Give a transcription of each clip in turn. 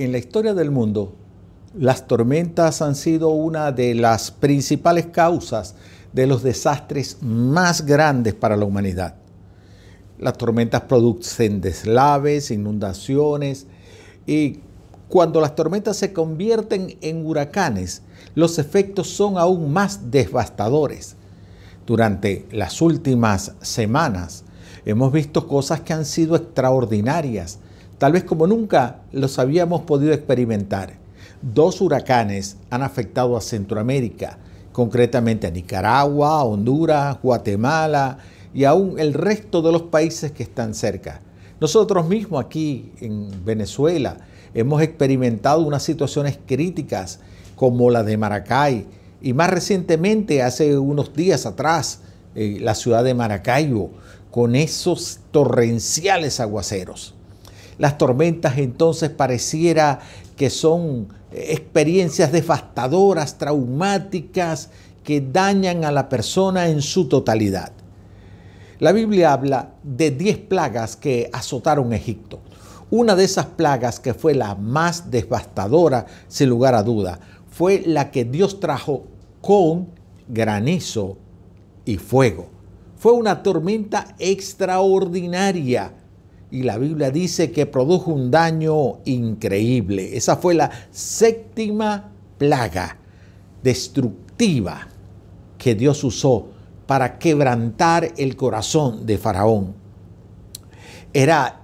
en la historia del mundo, las tormentas han sido una de las principales causas de los desastres más grandes para la humanidad. Las tormentas producen deslaves, inundaciones y cuando las tormentas se convierten en huracanes, los efectos son aún más devastadores. Durante las últimas semanas hemos visto cosas que han sido extraordinarias, tal vez como nunca los habíamos podido experimentar. Dos huracanes han afectado a Centroamérica, concretamente a Nicaragua, Honduras, Guatemala y aún el resto de los países que están cerca. Nosotros mismos aquí en Venezuela hemos experimentado unas situaciones críticas como la de Maracay y más recientemente, hace unos días atrás, eh, la ciudad de Maracaibo, con esos torrenciales aguaceros. Las tormentas entonces pareciera que son experiencias devastadoras, traumáticas, que dañan a la persona en su totalidad. La Biblia habla de 10 plagas que azotaron Egipto. Una de esas plagas que fue la más devastadora, sin lugar a duda, fue la que Dios trajo con granizo y fuego. Fue una tormenta extraordinaria y la Biblia dice que produjo un daño increíble. Esa fue la séptima plaga destructiva que Dios usó para quebrantar el corazón de Faraón. Era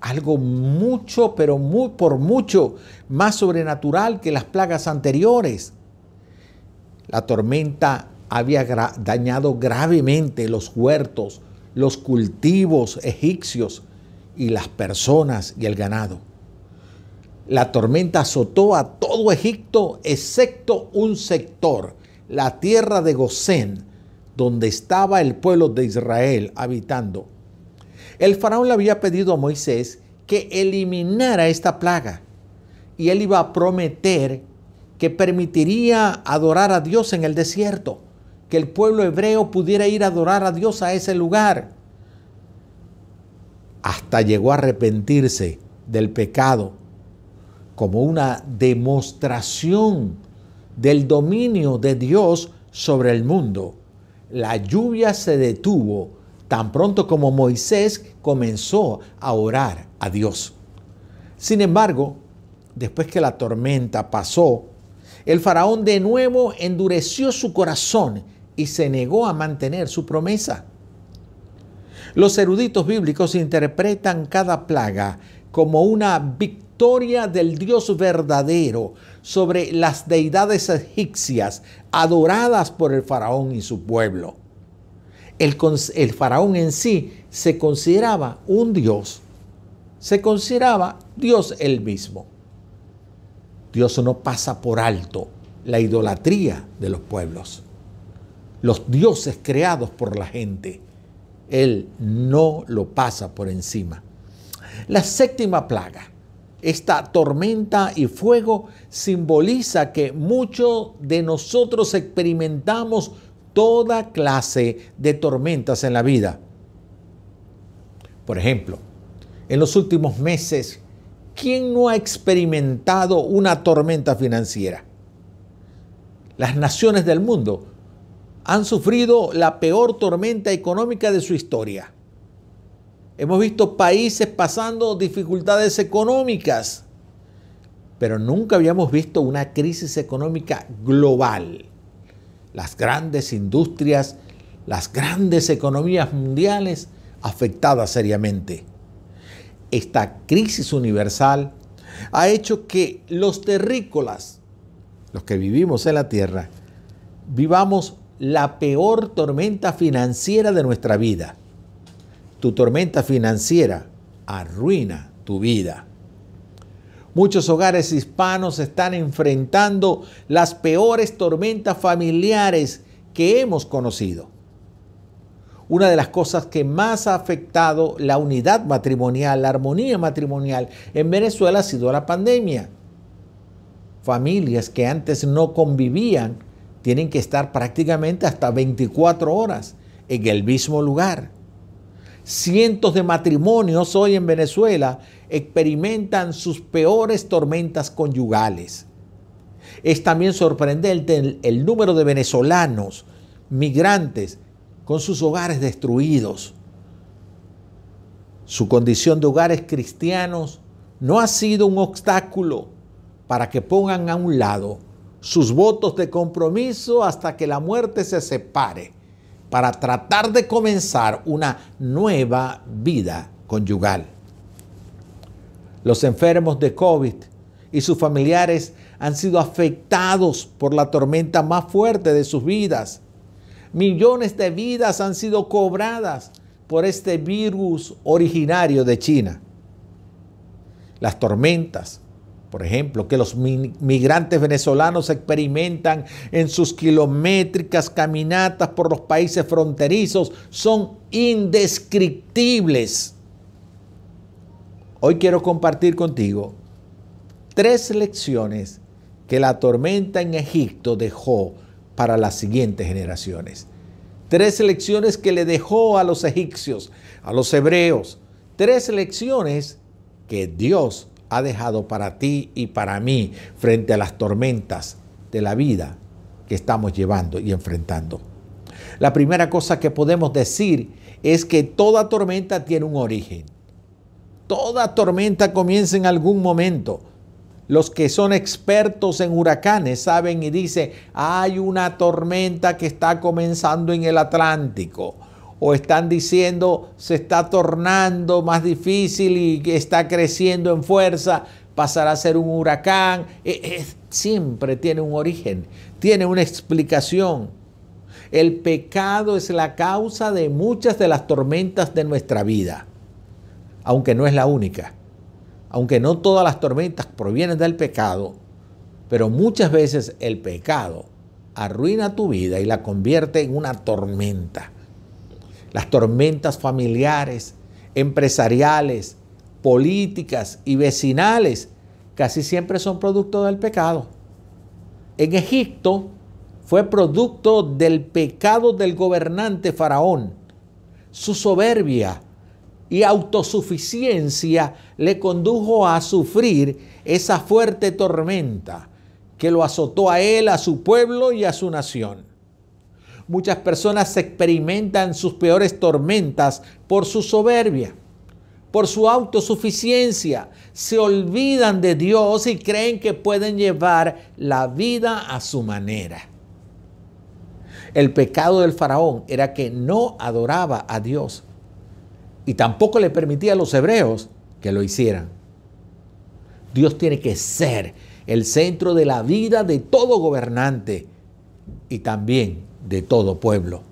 algo mucho, pero muy, por mucho más sobrenatural que las plagas anteriores. La tormenta había dañado gravemente los huertos, los cultivos egipcios y las personas y el ganado. La tormenta azotó a todo Egipto excepto un sector, la tierra de Gosén, donde estaba el pueblo de Israel habitando. El faraón le había pedido a Moisés que eliminara esta plaga y él iba a prometer que permitiría adorar a Dios en el desierto, que el pueblo hebreo pudiera ir a adorar a Dios a ese lugar hasta llegó a arrepentirse del pecado como una demostración del dominio de Dios sobre el mundo. La lluvia se detuvo tan pronto como Moisés comenzó a orar a Dios. Sin embargo, después que la tormenta pasó, el faraón de nuevo endureció su corazón y se negó a mantener su promesa. Los eruditos bíblicos interpretan cada plaga como una victoria del Dios verdadero sobre las deidades egipcias adoradas por el faraón y su pueblo. El, faraón en sí se consideraba un Dios, se consideraba Dios él mismo. Dios no pasa por alto la idolatría de los pueblos, los dioses creados por la gente él no lo pasa por encima. La séptima plaga, esta tormenta y fuego simboliza que muchos de nosotros experimentamos toda clase de tormentas en la vida. Por ejemplo, en los últimos meses, ¿quién no ha experimentado una tormenta financiera? Las naciones del mundo han sufrido la peor tormenta económica de su historia. Hemos visto países pasando dificultades económicas, pero nunca habíamos visto una crisis económica global. Las grandes industrias, las grandes economías mundiales afectadas seriamente. Esta crisis universal ha hecho que los terrícolas, los que vivimos en la tierra, vivamos la peor tormenta financiera de nuestra vida. Tu tormenta financiera arruina tu vida. Muchos hogares hispanos están enfrentando las peores tormentas familiares que hemos conocido. Una de las cosas que más ha afectado la unidad matrimonial, la armonía matrimonial en Venezuela ha sido la pandemia. Familias que antes no convivían tienen que estar prácticamente hasta 24 horas en el mismo lugar. Cientos de matrimonios hoy en Venezuela experimentan sus peores tormentas conyugales. Es también sorprendente el, el número de venezolanos migrantes con sus hogares destruidos. Su condición de hogares cristianos no ha sido un obstáculo para que pongan a un lado sus votos de compromiso hasta que la muerte se separe, para tratar de comenzar una nueva vida conyugal. Los enfermos de COVID y sus familiares han sido afectados por la tormenta más fuerte de sus vidas. Millones de vidas han sido cobradas por este virus originario de China. Las tormentas, por ejemplo, que los migrantes venezolanos experimentan en sus kilométricas caminatas por los países fronterizos, son indescriptibles. Hoy quiero compartir contigo tres lecciones que la tormenta en Egipto dejó para las siguientes generaciones. Tres lecciones que le dejó a los egipcios, a los hebreos. Tres lecciones que Dios ha dejado para ti y para mí frente a las tormentas de la vida que estamos llevando y enfrentando. La primera cosa que podemos decir es que toda tormenta tiene un origen. Toda tormenta comienza en algún momento. Los que son expertos en huracanes saben y dicen, hay una tormenta que está comenzando en el Atlántico. O están diciendo, se está tornando más difícil y está creciendo en fuerza, pasará a ser un huracán. E, e, siempre tiene un origen, tiene una explicación. El pecado es la causa de muchas de las tormentas de nuestra vida, aunque no es la única aunque no todas las tormentas provienen del pecado, pero muchas veces el pecado arruina tu vida y la convierte en una tormenta. Las tormentas familiares, empresariales, políticas y vecinales casi siempre son producto del pecado. En Egipto fue producto del pecado del gobernante faraón, su soberbia, y autosuficiencia le condujo a sufrir esa fuerte tormenta que lo azotó a él, a su pueblo y a su nación. Muchas personas experimentan sus peores tormentas por su soberbia, por su autosuficiencia. Se olvidan de Dios y creen que pueden llevar la vida a su manera. El pecado del faraón era que no adoraba a Dios y tampoco le permitía a los hebreos que lo hicieran. Dios tiene que ser el centro de la vida de todo gobernante y también de todo pueblo.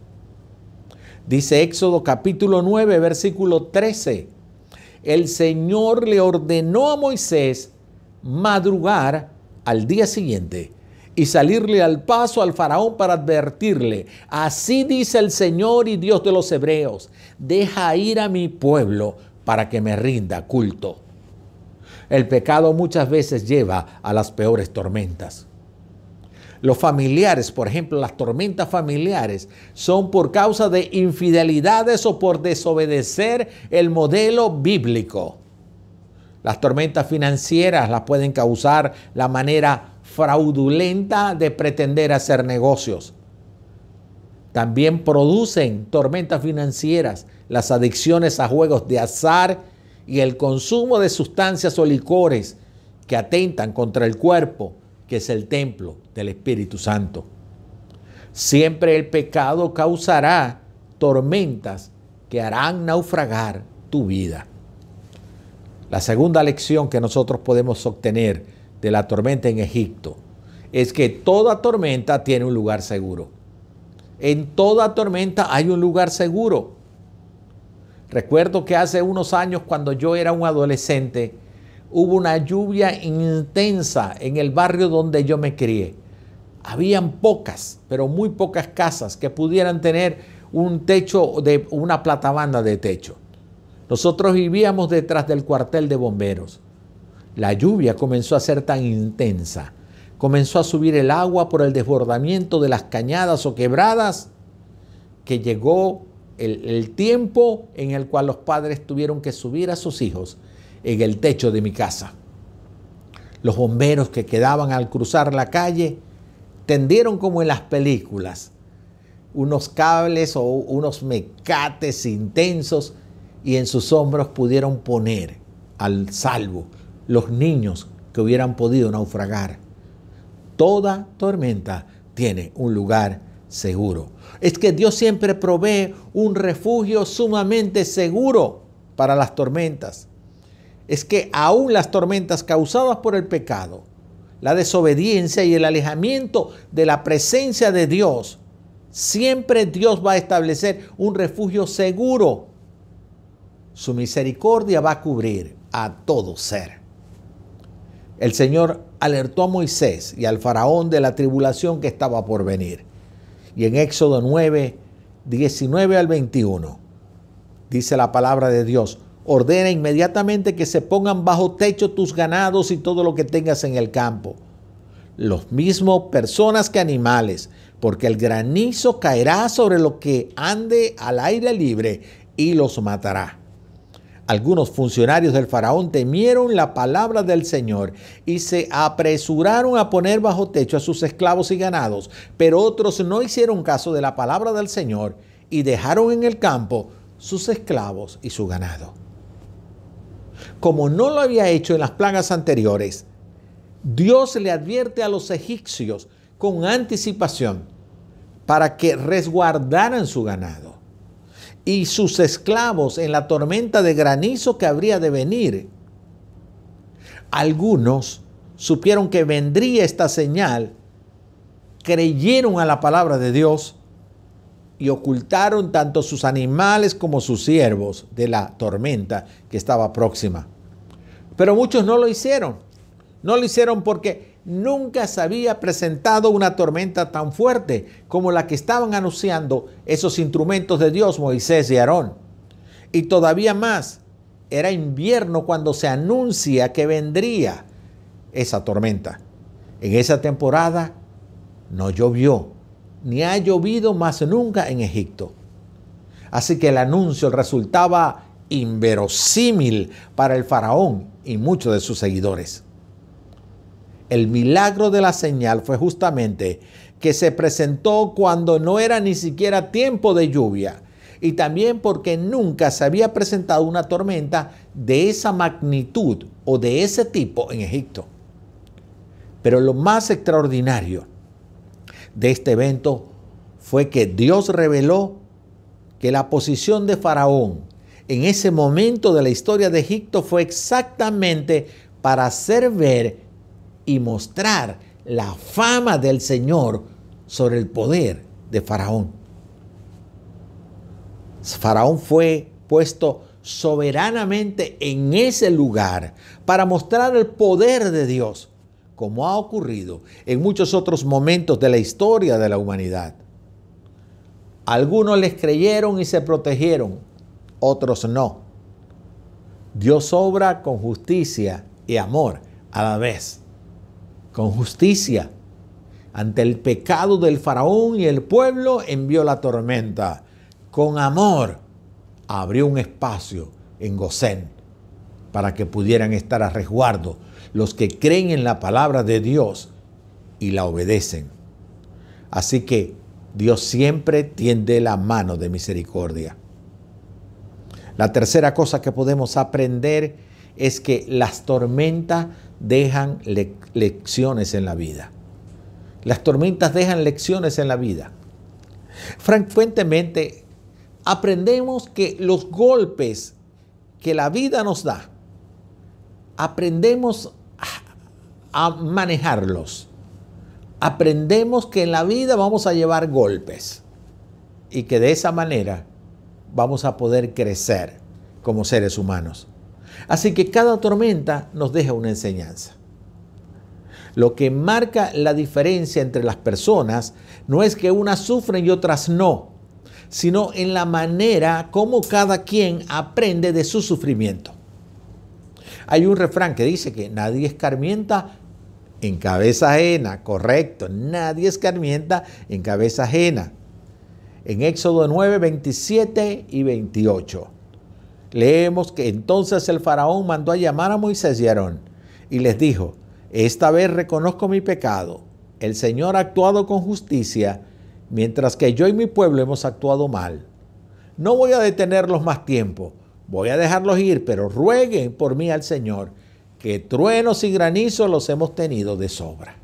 Dice Éxodo capítulo 9, versículo 13. El Señor le ordenó a Moisés madrugar al día siguiente y salirle al paso al faraón para advertirle, así dice el Señor y Dios de los hebreos, deja ir a mi pueblo para que me rinda culto. El pecado muchas veces lleva a las peores tormentas. Los familiares, por ejemplo, las tormentas familiares, son por causa de infidelidades o por desobedecer el modelo bíblico. Las tormentas financieras las pueden causar la manera fraudulenta de pretender hacer negocios. También producen tormentas financieras, las adicciones a juegos de azar y el consumo de sustancias o licores que atentan contra el cuerpo, que es el templo del Espíritu Santo. Siempre el pecado causará tormentas que harán naufragar tu vida. La segunda lección que nosotros podemos obtener de la tormenta en Egipto es que toda tormenta tiene un lugar seguro. En toda tormenta hay un lugar seguro. Recuerdo que hace unos años cuando yo era un adolescente, hubo una lluvia intensa en el barrio donde yo me crié. Habían pocas, pero muy pocas casas que pudieran tener un techo de una platabanda de techo. Nosotros vivíamos detrás del cuartel de bomberos. La lluvia comenzó a ser tan intensa, comenzó a subir el agua por el desbordamiento de las cañadas o quebradas, que llegó el, tiempo en el cual los padres tuvieron que subir a sus hijos en el techo de mi casa. Los bomberos que quedaban al cruzar la calle tendieron como en las películas unos cables o unos mecates intensos y en sus hombros pudieron poner al salvo los niños que hubieran podido naufragar. Toda tormenta tiene un lugar seguro. Es que Dios siempre provee un refugio sumamente seguro para las tormentas. Es que aún las tormentas causadas por el pecado, la desobediencia y el alejamiento de la presencia de Dios, siempre Dios va a establecer un refugio seguro. Su misericordia va a cubrir a todo ser. El Señor alertó a Moisés y al faraón de la tribulación que estaba por venir. Y en Éxodo 9, 19 al 21, dice la palabra de Dios, ordena inmediatamente que se pongan bajo techo tus ganados y todo lo que tengas en el campo. Los mismos personas que animales, porque el granizo caerá sobre lo que ande al aire libre y los matará. Algunos funcionarios del faraón temieron la palabra del Señor y se apresuraron a poner bajo techo a sus esclavos y ganados, pero otros no hicieron caso de la palabra del Señor y dejaron en el campo sus esclavos y su ganado. Como no lo había hecho en las plagas anteriores, Dios le advierte a los egipcios con anticipación para que resguardaran su ganado y sus esclavos en la tormenta de granizo que habría de venir. Algunos supieron que vendría esta señal, creyeron a la palabra de Dios y ocultaron tanto sus animales como sus siervos de la tormenta que estaba próxima. Pero muchos no lo hicieron. No lo hicieron porque nunca se había presentado una tormenta tan fuerte como la que estaban anunciando esos instrumentos de Dios, Moisés y Aarón. Y todavía más, era invierno cuando se anuncia que vendría esa tormenta. En esa temporada no llovió, ni ha llovido más nunca en Egipto. Así que el anuncio resultaba inverosímil para el faraón y muchos de sus seguidores. El milagro de la señal fue justamente que se presentó cuando no era ni siquiera tiempo de lluvia y también porque nunca se había presentado una tormenta de esa magnitud o de ese tipo en Egipto. Pero lo más extraordinario de este evento fue que Dios reveló que la posición de Faraón en ese momento de la historia de Egipto fue exactamente para hacer ver y mostrar la fama del Señor sobre el poder de Faraón. Faraón fue puesto soberanamente en ese lugar para mostrar el poder de Dios, como ha ocurrido en muchos otros momentos de la historia de la humanidad. Algunos les creyeron y se protegieron, otros no. Dios obra con justicia y amor a la vez con justicia. Ante el pecado del faraón y el pueblo envió la tormenta. Con amor abrió un espacio en Gosén para que pudieran estar a resguardo los que creen en la palabra de Dios y la obedecen. Así que Dios siempre tiende la mano de misericordia. La tercera cosa que podemos aprender es que las tormentas dejan lecciones en la vida. Las tormentas dejan lecciones en la vida. Frecuentemente aprendemos que los golpes que la vida nos da, aprendemos a manejarlos. Aprendemos que en la vida vamos a llevar golpes y que de esa manera vamos a poder crecer como seres humanos. Así que cada tormenta nos deja una enseñanza. Lo que marca la diferencia entre las personas no es que unas sufren y otras no, sino en la manera como cada quien aprende de su sufrimiento. Hay un refrán que dice que nadie escarmienta en cabeza ajena, correcto, nadie escarmienta en cabeza ajena. en Éxodo 9, 27 y 28. Leemos que entonces el faraón mandó a llamar a Moisés y Aarón y les dijo, esta vez reconozco mi pecado. El Señor ha actuado con justicia, mientras que yo y mi pueblo hemos actuado mal. No voy a detenerlos más tiempo, voy a dejarlos ir, pero rueguen por mí al Señor, que truenos y granizos los hemos tenido de sobra.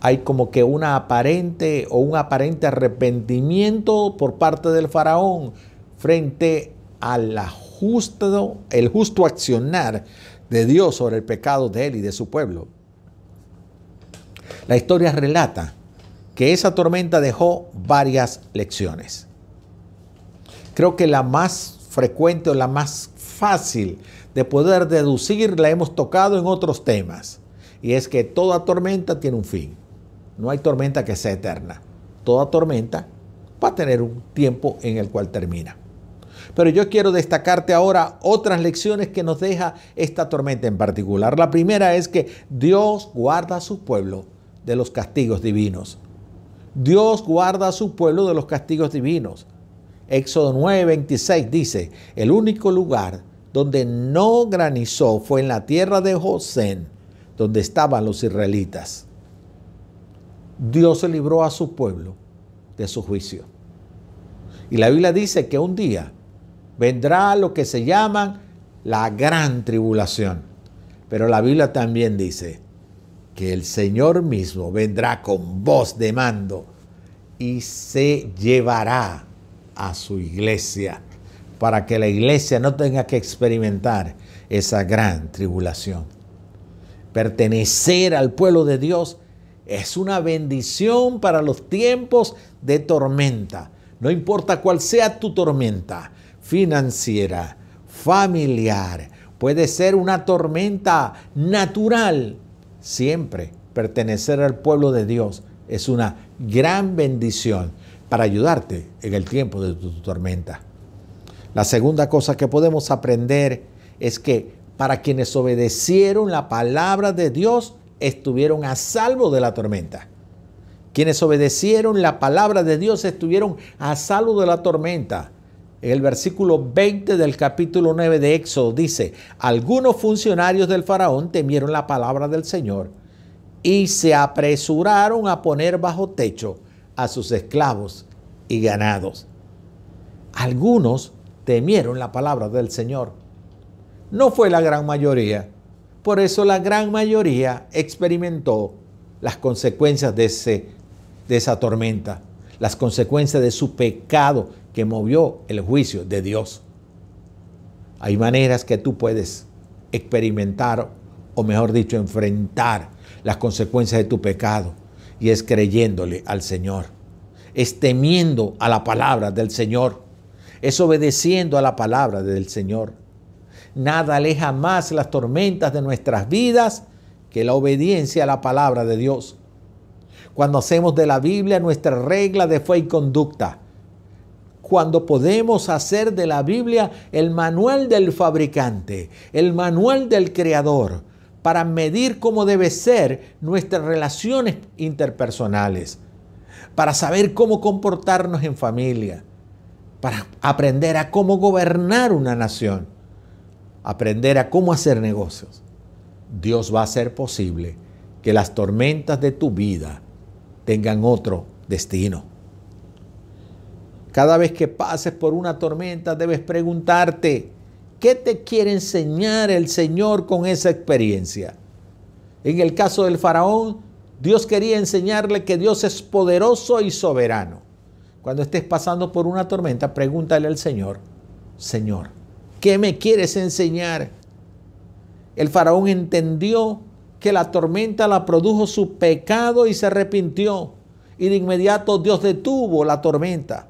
Hay como que una aparente o un aparente arrepentimiento por parte del faraón frente al justo, el justo accionar de Dios sobre el pecado de él y de su pueblo. La historia relata que esa tormenta dejó varias lecciones. Creo que la más frecuente o la más fácil de poder deducir la hemos tocado en otros temas. Y es que toda tormenta tiene un fin. No hay tormenta que sea eterna. Toda tormenta va a tener un tiempo en el cual termina. Pero yo quiero destacarte ahora otras lecciones que nos deja esta tormenta en particular. La primera es que Dios guarda a su pueblo de los castigos divinos. Dios guarda a su pueblo de los castigos divinos. Éxodo 9:26 dice, el único lugar donde no granizó fue en la tierra de José, donde estaban los israelitas. Dios libró a su pueblo de su juicio. Y la Biblia dice que un día vendrá lo que se llama la gran tribulación. Pero la Biblia también dice que el Señor mismo vendrá con voz de mando y se llevará a su iglesia para que la iglesia no tenga que experimentar esa gran tribulación. Pertenecer al pueblo de Dios es una bendición para los tiempos de tormenta. No importa cuál sea tu tormenta, financiera, familiar, puede ser una tormenta natural. Siempre pertenecer al pueblo de Dios es una gran bendición para ayudarte en el tiempo de tu tormenta. La segunda cosa que podemos aprender es que para quienes obedecieron la palabra de Dios, estuvieron a salvo de la tormenta. Quienes obedecieron la palabra de Dios estuvieron a salvo de la tormenta. En el versículo 20 del capítulo 9 de Éxodo dice, algunos funcionarios del faraón temieron la palabra del Señor y se apresuraron a poner bajo techo a sus esclavos y ganados. Algunos temieron la palabra del Señor. No fue la gran mayoría. Por eso la gran mayoría experimentó las consecuencias de, ese, de esa tormenta, las consecuencias de su pecado que movió el juicio de Dios. Hay maneras que tú puedes experimentar, o mejor dicho, enfrentar las consecuencias de tu pecado, y es creyéndole al Señor, es temiendo a la palabra del Señor, es obedeciendo a la palabra del Señor. Nada aleja más las tormentas de nuestras vidas que la obediencia a la palabra de Dios. Cuando hacemos de la Biblia nuestra regla de fe y conducta, cuando podemos hacer de la Biblia el manual del fabricante, el manual del creador, para medir cómo debe ser nuestras relaciones interpersonales, para saber cómo comportarnos en familia, para aprender a cómo gobernar una nación, aprender a cómo hacer negocios. Dios va a hacer posible que las tormentas de tu vida tengan otro destino. Cada vez que pases por una tormenta debes preguntarte, ¿qué te quiere enseñar el Señor con esa experiencia? En el caso del faraón, Dios quería enseñarle que Dios es poderoso y soberano. Cuando estés pasando por una tormenta, pregúntale al Señor, Señor, ¿qué me quieres enseñar? El faraón entendió que la tormenta la produjo su pecado y se arrepintió. Y de inmediato Dios detuvo la tormenta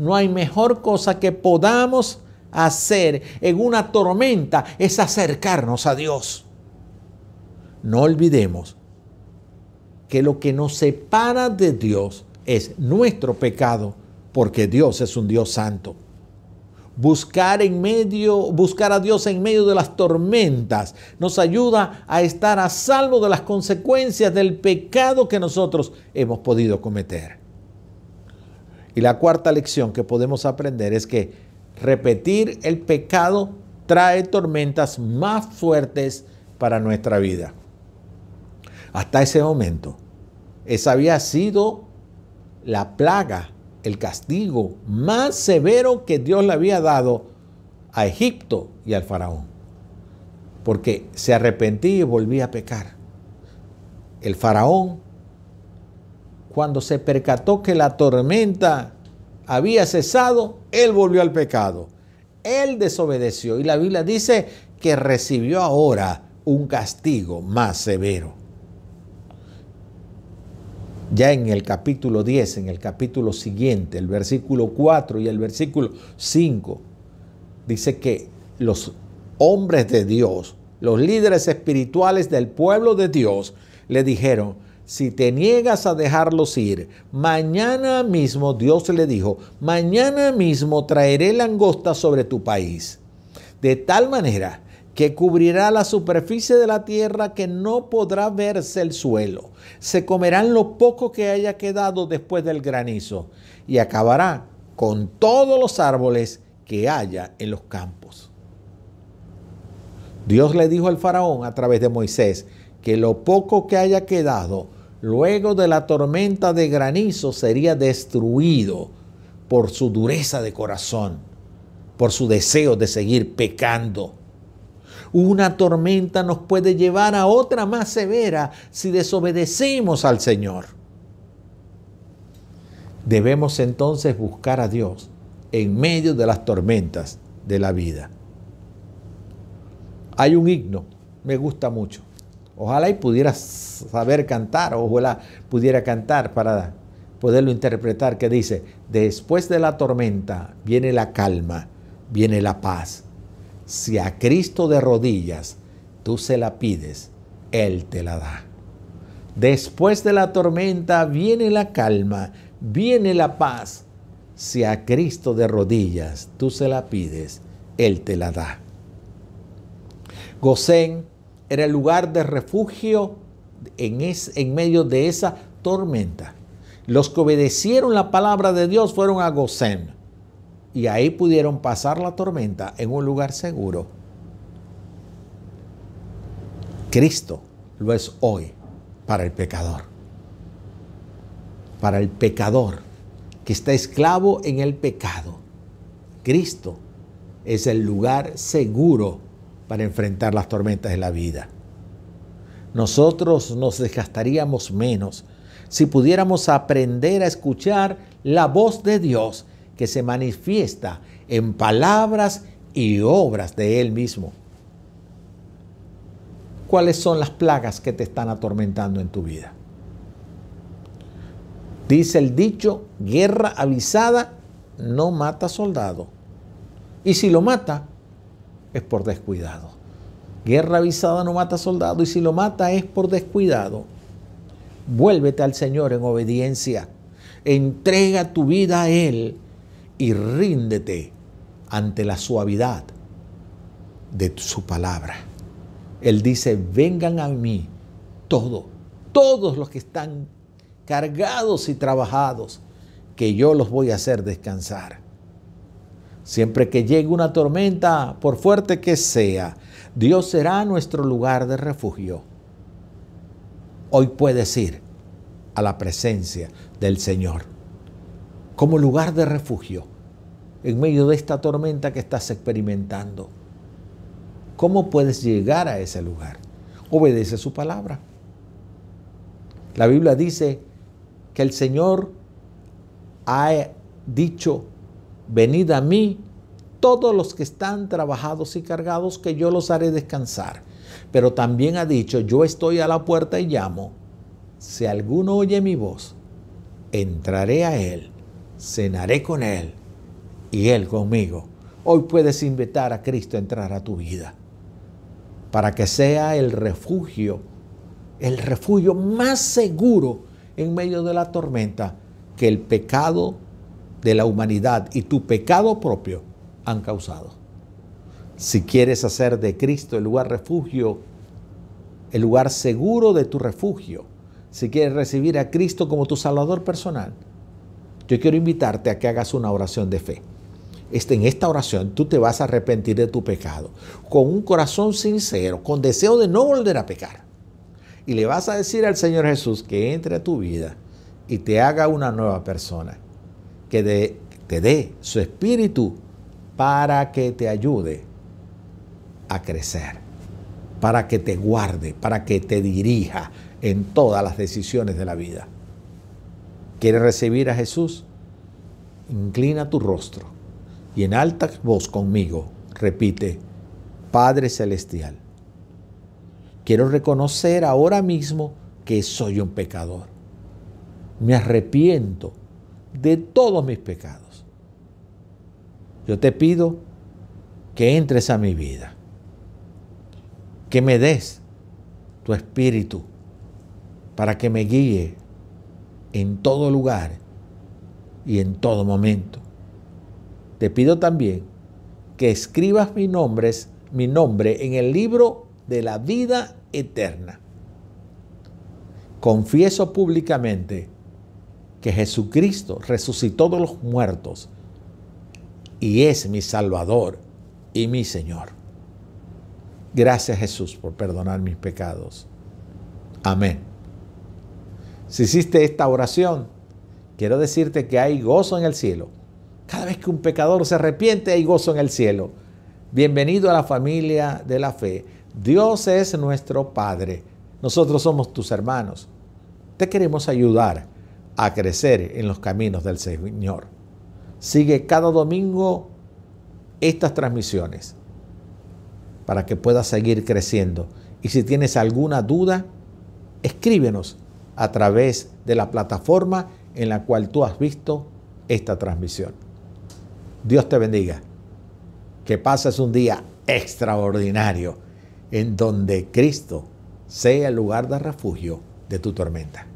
no hay mejor cosa que podamos hacer en una tormenta es acercarnos a Dios. No olvidemos que lo que nos separa de Dios es nuestro pecado, porque Dios es un Dios santo. Buscar en medio, buscar a Dios en medio de las tormentas nos ayuda a estar a salvo de las consecuencias del pecado que nosotros hemos podido cometer. Y la cuarta lección que podemos aprender es que repetir el pecado trae tormentas más fuertes para nuestra vida. Hasta ese momento, esa había sido la plaga, el castigo más severo que Dios le había dado a Egipto y al faraón. Porque se arrepentía y volvía a pecar. El faraón, cuando se percató que la tormenta había cesado, él volvió al pecado. Él desobedeció y la Biblia dice que recibió ahora un castigo más severo. Ya en el capítulo 10, en el capítulo siguiente, el versículo 4 y el versículo 5, dice que los hombres de Dios, los líderes espirituales del pueblo de Dios, le dijeron, si te niegas a dejarlos ir, mañana mismo, Dios le dijo, mañana mismo traeré langosta sobre tu país. De tal manera que cubrirá la superficie de la tierra que no podrá verse el suelo. Se comerán lo poco que haya quedado después del granizo y acabará con todos los árboles que haya en los campos. Dios le dijo al faraón a través de Moisés que lo poco que haya quedado luego de la tormenta de granizo sería destruido por su dureza de corazón, por su deseo de seguir pecando. Una tormenta nos puede llevar a otra más severa si desobedecemos al Señor. Debemos entonces buscar a Dios en medio de las tormentas de la vida. Hay un himno, me gusta mucho. Ojalá y pudiera saber cantar, ojalá pudiera cantar para poderlo interpretar, que dice, después de la tormenta viene la calma, viene la paz. Si a Cristo de rodillas tú se la pides, Él te la da. Después de la tormenta viene la calma, viene la paz si a Cristo de rodillas tú se la pides, Él te la da. Gosén era el lugar de refugio en, en medio de esa tormenta. Los que obedecieron la palabra de Dios fueron a Gosén y ahí pudieron pasar la tormenta en un lugar seguro. Cristo lo es hoy para el pecador. Para el pecador que está esclavo en el pecado. Cristo es el lugar seguro para enfrentar las tormentas de la vida. Nosotros nos desgastaríamos menos si pudiéramos aprender a escuchar la voz de Dios que se manifiesta en palabras y obras de Él mismo. ¿Cuáles son las plagas que te están atormentando en tu vida? Dice el dicho, guerra avisada no mata soldado. Y si lo mata, es por descuidado. Guerra avisada no mata soldado y si lo mata es por descuidado. Vuélvete al Señor en obediencia. Entrega tu vida a Él y ríndete ante la suavidad de su palabra. Él dice, vengan a mí todos, todos los que están cargados y trabajados, que yo los voy a hacer descansar. Siempre que llegue una tormenta, por fuerte que sea, Dios será nuestro lugar de refugio. Hoy puedes ir a la presencia del Señor como lugar de refugio en medio de esta tormenta que estás experimentando. ¿Cómo puedes llegar a ese lugar? Obedece su palabra. La Biblia dice que el Señor ha dicho, venid a mí todos los que están trabajados y cargados, que yo los haré descansar. Pero también ha dicho, yo estoy a la puerta y llamo. Si alguno oye mi voz, entraré a él, cenaré con él y él conmigo. Hoy puedes invitar a Cristo a entrar a tu vida para que sea el refugio, el refugio más seguro en medio de la tormenta que el pecado de la humanidad y tu pecado propio han causado. Si quieres hacer de Cristo el lugar refugio, el lugar seguro de tu refugio, si quieres recibir a Cristo como tu Salvador personal, yo quiero invitarte a que hagas una oración de fe. Este, en esta oración tú te vas a arrepentir de tu pecado con un corazón sincero, con deseo de no volver a pecar. Y le vas a decir al Señor Jesús que entre a tu vida y te haga una nueva persona, que te dé su espíritu para que te ayude a crecer, para que te guarde, para que te dirija en todas las decisiones de la vida. ¿Quieres recibir a Jesús? Inclina tu rostro y en alta voz conmigo repite, Padre Celestial, quiero reconocer ahora mismo que soy un pecador. Me arrepiento de todos mis pecados. Yo te pido que entres a mi vida, que me des tu espíritu para que me guíe en todo lugar y en todo momento. Te pido también que escribas mi nombre, mi nombre en el libro de la vida eterna. Confieso públicamente que Jesucristo resucitó de los muertos y es mi Salvador y mi Señor. Gracias Jesús por perdonar mis pecados. Amén. Si hiciste esta oración, quiero decirte que hay gozo en el cielo. Cada vez que un pecador se arrepiente, hay gozo en el cielo. Bienvenido a la familia de la fe. Dios es nuestro Padre. Nosotros somos tus hermanos. Te queremos ayudar a crecer en los caminos del Señor. Sigue cada domingo estas transmisiones para que puedas seguir creciendo. Y si tienes alguna duda, escríbenos a través de la plataforma en la cual tú has visto esta transmisión. Dios te bendiga. Que pases un día extraordinario en donde Cristo sea el lugar de refugio de tu tormenta.